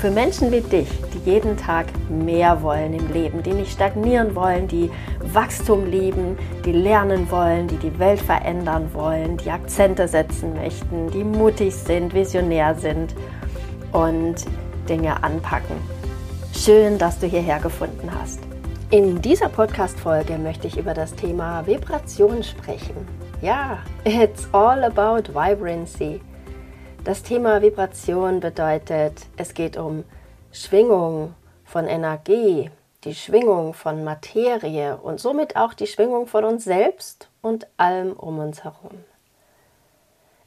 für Menschen wie dich, die jeden Tag mehr wollen im Leben, die nicht stagnieren wollen, die Wachstum lieben, die lernen wollen, die die Welt verändern wollen, die Akzente setzen möchten, die mutig sind, visionär sind und Dinge anpacken. Schön, dass du hierher gefunden hast. In dieser Podcast-Folge möchte ich über das Thema Vibration sprechen. Ja, it's all about vibrancy. Das Thema Vibration bedeutet, es geht um Schwingung von Energie, die Schwingung von Materie und somit auch die Schwingung von uns selbst und allem um uns herum.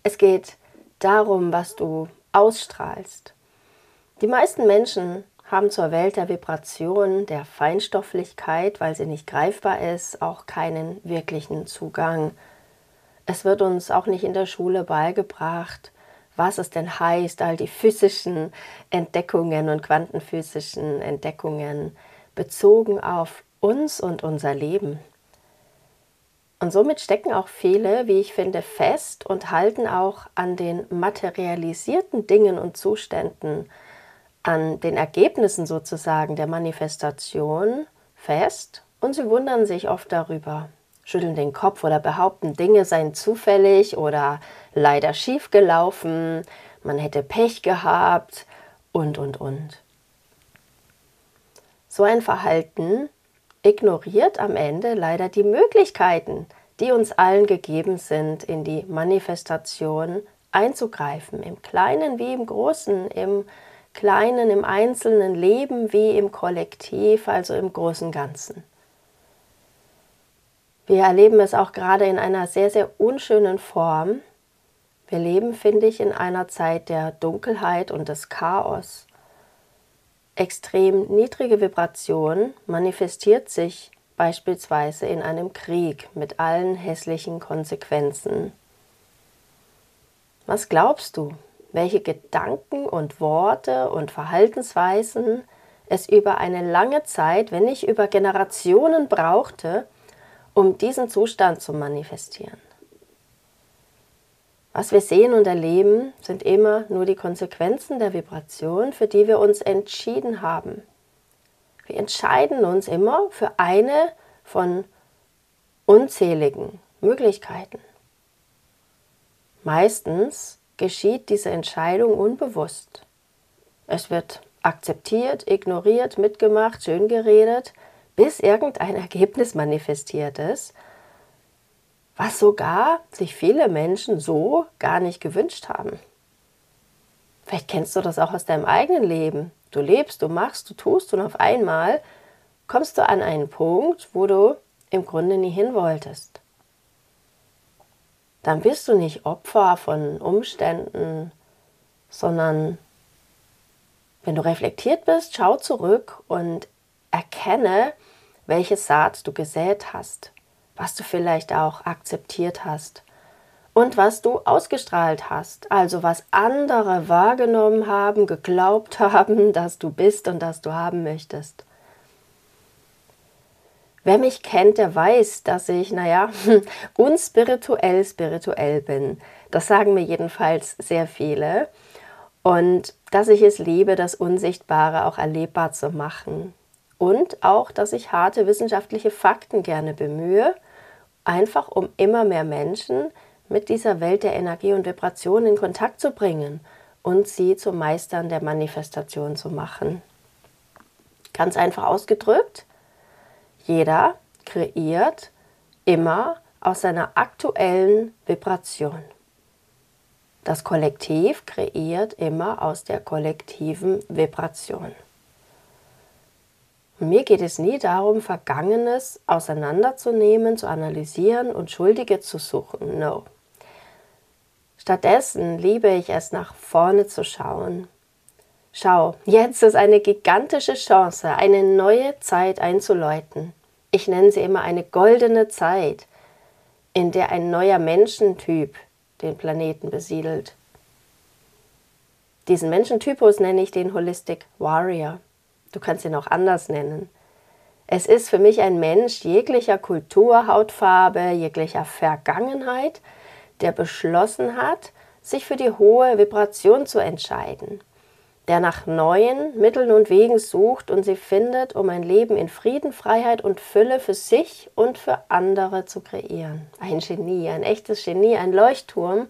Es geht darum, was du ausstrahlst, die meisten Menschen haben zur Welt der Vibration, der Feinstofflichkeit, weil sie nicht greifbar ist, auch keinen wirklichen Zugang. Es wird uns auch nicht in der Schule beigebracht, was es denn heißt, all die physischen Entdeckungen und quantenphysischen Entdeckungen bezogen auf uns und unser Leben. Und somit stecken auch viele, wie ich finde, fest und halten auch an den materialisierten Dingen und Zuständen, an den Ergebnissen sozusagen der Manifestation fest und sie wundern sich oft darüber, schütteln den Kopf oder behaupten, Dinge seien zufällig oder leider schief gelaufen, man hätte Pech gehabt und, und, und. So ein Verhalten ignoriert am Ende leider die Möglichkeiten, die uns allen gegeben sind, in die Manifestation einzugreifen, im Kleinen wie im Großen, im Kleinen, im einzelnen Leben wie im Kollektiv, also im großen Ganzen. Wir erleben es auch gerade in einer sehr, sehr unschönen Form. Wir leben, finde ich, in einer Zeit der Dunkelheit und des Chaos. Extrem niedrige Vibration manifestiert sich beispielsweise in einem Krieg mit allen hässlichen Konsequenzen. Was glaubst du? welche Gedanken und Worte und Verhaltensweisen es über eine lange Zeit, wenn nicht über Generationen brauchte, um diesen Zustand zu manifestieren. Was wir sehen und erleben, sind immer nur die Konsequenzen der Vibration, für die wir uns entschieden haben. Wir entscheiden uns immer für eine von unzähligen Möglichkeiten. Meistens geschieht diese Entscheidung unbewusst. Es wird akzeptiert, ignoriert, mitgemacht, schön geredet, bis irgendein Ergebnis manifestiert ist, was sogar sich viele Menschen so gar nicht gewünscht haben. Vielleicht kennst du das auch aus deinem eigenen Leben. Du lebst, du machst, du tust und auf einmal kommst du an einen Punkt, wo du im Grunde nie hin wolltest dann bist du nicht Opfer von Umständen, sondern wenn du reflektiert bist, schau zurück und erkenne, welche Saat du gesät hast, was du vielleicht auch akzeptiert hast und was du ausgestrahlt hast, also was andere wahrgenommen haben, geglaubt haben, dass du bist und dass du haben möchtest. Wer mich kennt, der weiß, dass ich, naja, unspirituell spirituell bin. Das sagen mir jedenfalls sehr viele. Und dass ich es liebe, das Unsichtbare auch erlebbar zu machen. Und auch, dass ich harte wissenschaftliche Fakten gerne bemühe, einfach um immer mehr Menschen mit dieser Welt der Energie und Vibration in Kontakt zu bringen und sie zu Meistern der Manifestation zu machen. Ganz einfach ausgedrückt, jeder kreiert immer aus seiner aktuellen Vibration. Das Kollektiv kreiert immer aus der kollektiven Vibration. Mir geht es nie darum, Vergangenes auseinanderzunehmen, zu analysieren und Schuldige zu suchen. No. Stattdessen liebe ich es, nach vorne zu schauen. Schau, jetzt ist eine gigantische Chance, eine neue Zeit einzuläuten. Ich nenne sie immer eine goldene Zeit, in der ein neuer Menschentyp den Planeten besiedelt. Diesen Menschentypus nenne ich den Holistic Warrior. Du kannst ihn auch anders nennen. Es ist für mich ein Mensch jeglicher Kultur, Hautfarbe, jeglicher Vergangenheit, der beschlossen hat, sich für die hohe Vibration zu entscheiden, der nach neuen Mitteln und Wegen sucht und sie findet, um ein Leben in Frieden, Freiheit und Fülle für sich und für andere zu kreieren. Ein Genie, ein echtes Genie, ein Leuchtturm,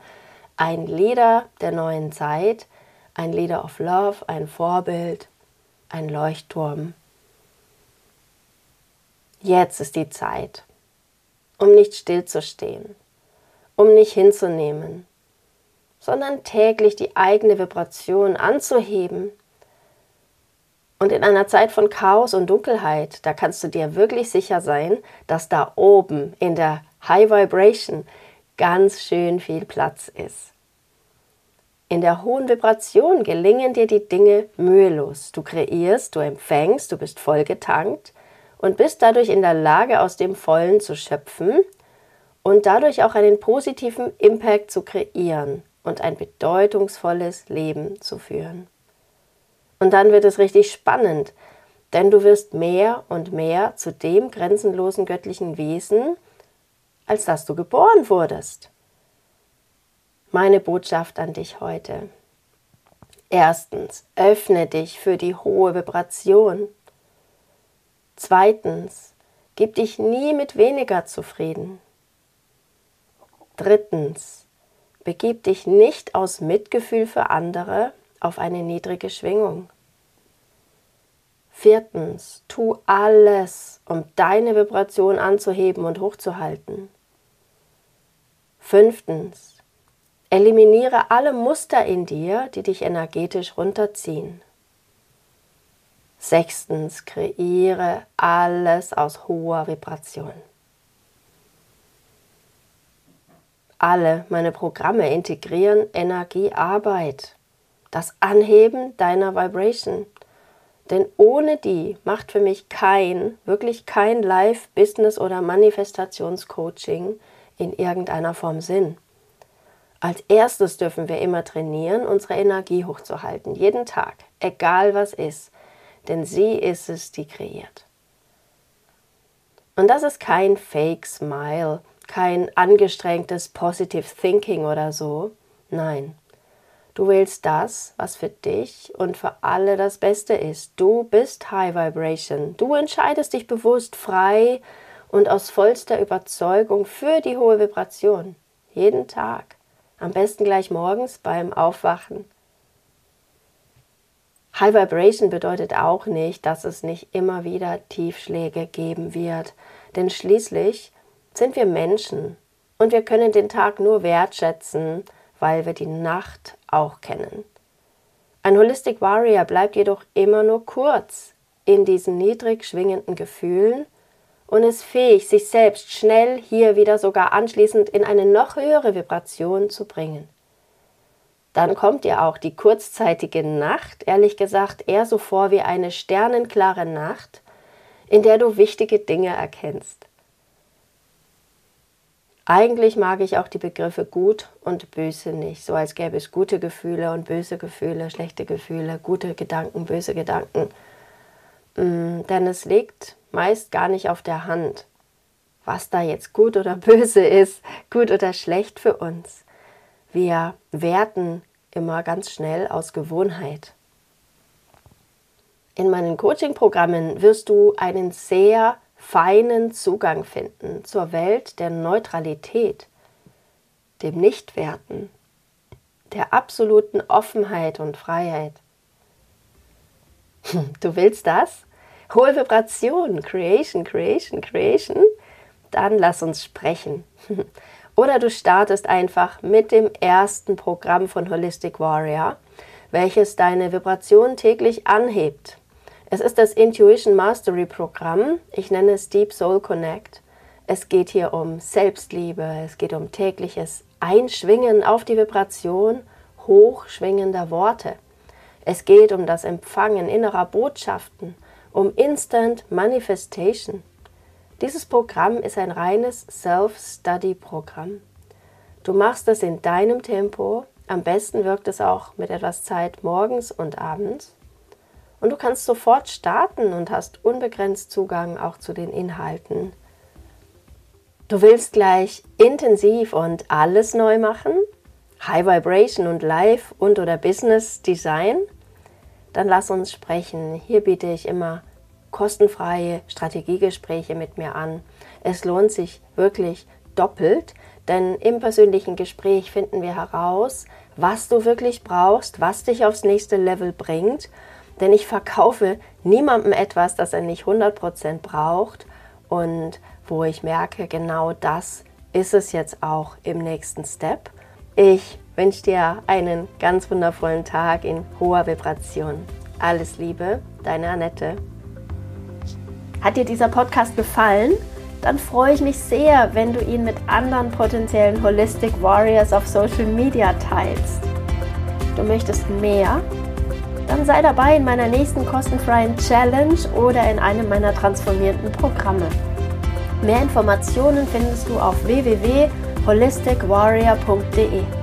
ein Leader der neuen Zeit, ein Leader of Love, ein Vorbild, ein Leuchtturm. Jetzt ist die Zeit, um nicht stillzustehen, um nicht hinzunehmen, sondern täglich die eigene Vibration anzuheben. Und in einer Zeit von Chaos und Dunkelheit, da kannst du dir wirklich sicher sein, dass da oben in der High Vibration ganz schön viel Platz ist. In der hohen Vibration gelingen dir die Dinge mühelos. Du kreierst, du empfängst, du bist vollgetankt und bist dadurch in der Lage, aus dem Vollen zu schöpfen und dadurch auch einen positiven Impact zu kreieren und ein bedeutungsvolles Leben zu führen. Und dann wird es richtig spannend, denn du wirst mehr und mehr zu dem grenzenlosen göttlichen Wesen, als dass du geboren wurdest meine Botschaft an dich heute. Erstens, öffne dich für die hohe Vibration. Zweitens, gib dich nie mit weniger zufrieden. Drittens, begib dich nicht aus Mitgefühl für andere auf eine niedrige Schwingung. Viertens, tu alles, um deine Vibration anzuheben und hochzuhalten. Fünftens, Eliminiere alle Muster in dir, die dich energetisch runterziehen. Sechstens, kreiere alles aus hoher Vibration. Alle meine Programme integrieren Energiearbeit, das Anheben deiner Vibration. Denn ohne die macht für mich kein, wirklich kein Live-, Business- oder Manifestationscoaching in irgendeiner Form Sinn. Als erstes dürfen wir immer trainieren, unsere Energie hochzuhalten, jeden Tag, egal was ist, denn sie ist es, die kreiert. Und das ist kein Fake Smile, kein angestrengtes Positive Thinking oder so. Nein, du wählst das, was für dich und für alle das Beste ist. Du bist High Vibration. Du entscheidest dich bewusst, frei und aus vollster Überzeugung für die hohe Vibration. Jeden Tag. Am besten gleich morgens beim Aufwachen. High Vibration bedeutet auch nicht, dass es nicht immer wieder Tiefschläge geben wird, denn schließlich sind wir Menschen und wir können den Tag nur wertschätzen, weil wir die Nacht auch kennen. Ein Holistic Warrior bleibt jedoch immer nur kurz in diesen niedrig schwingenden Gefühlen und ist fähig, sich selbst schnell hier wieder sogar anschließend in eine noch höhere Vibration zu bringen. Dann kommt dir auch die kurzzeitige Nacht, ehrlich gesagt, eher so vor wie eine sternenklare Nacht, in der du wichtige Dinge erkennst. Eigentlich mag ich auch die Begriffe gut und böse nicht, so als gäbe es gute Gefühle und böse Gefühle, schlechte Gefühle, gute Gedanken, böse Gedanken. Mm, denn es liegt meist gar nicht auf der Hand, was da jetzt gut oder böse ist, gut oder schlecht für uns. Wir werten immer ganz schnell aus Gewohnheit. In meinen Coaching-Programmen wirst du einen sehr feinen Zugang finden zur Welt der Neutralität, dem Nichtwerten, der absoluten Offenheit und Freiheit. Du willst das? Hohe Vibration, Creation, Creation, Creation, dann lass uns sprechen. Oder du startest einfach mit dem ersten Programm von Holistic Warrior, welches deine Vibration täglich anhebt. Es ist das Intuition Mastery Programm. Ich nenne es Deep Soul Connect. Es geht hier um Selbstliebe, es geht um tägliches Einschwingen auf die Vibration hochschwingender Worte. Es geht um das Empfangen innerer Botschaften um Instant Manifestation. Dieses Programm ist ein reines Self-Study-Programm. Du machst es in deinem Tempo. Am besten wirkt es auch mit etwas Zeit morgens und abends. Und du kannst sofort starten und hast unbegrenzt Zugang auch zu den Inhalten. Du willst gleich intensiv und alles neu machen? High Vibration und Life und oder Business Design? Dann lass uns sprechen. Hier biete ich immer kostenfreie Strategiegespräche mit mir an. Es lohnt sich wirklich doppelt, denn im persönlichen Gespräch finden wir heraus, was du wirklich brauchst, was dich aufs nächste Level bringt denn ich verkaufe niemandem etwas, das er nicht 100% braucht und wo ich merke, genau das ist es jetzt auch im nächsten Step. Ich wünsche dir einen ganz wundervollen Tag in hoher Vibration. Alles Liebe, deine Annette. Hat dir dieser Podcast gefallen? Dann freue ich mich sehr, wenn du ihn mit anderen potenziellen Holistic Warriors auf Social Media teilst. Du möchtest mehr dann sei dabei in meiner nächsten kostenfreien Challenge oder in einem meiner transformierenden Programme. Mehr Informationen findest du auf www.holisticwarrior.de.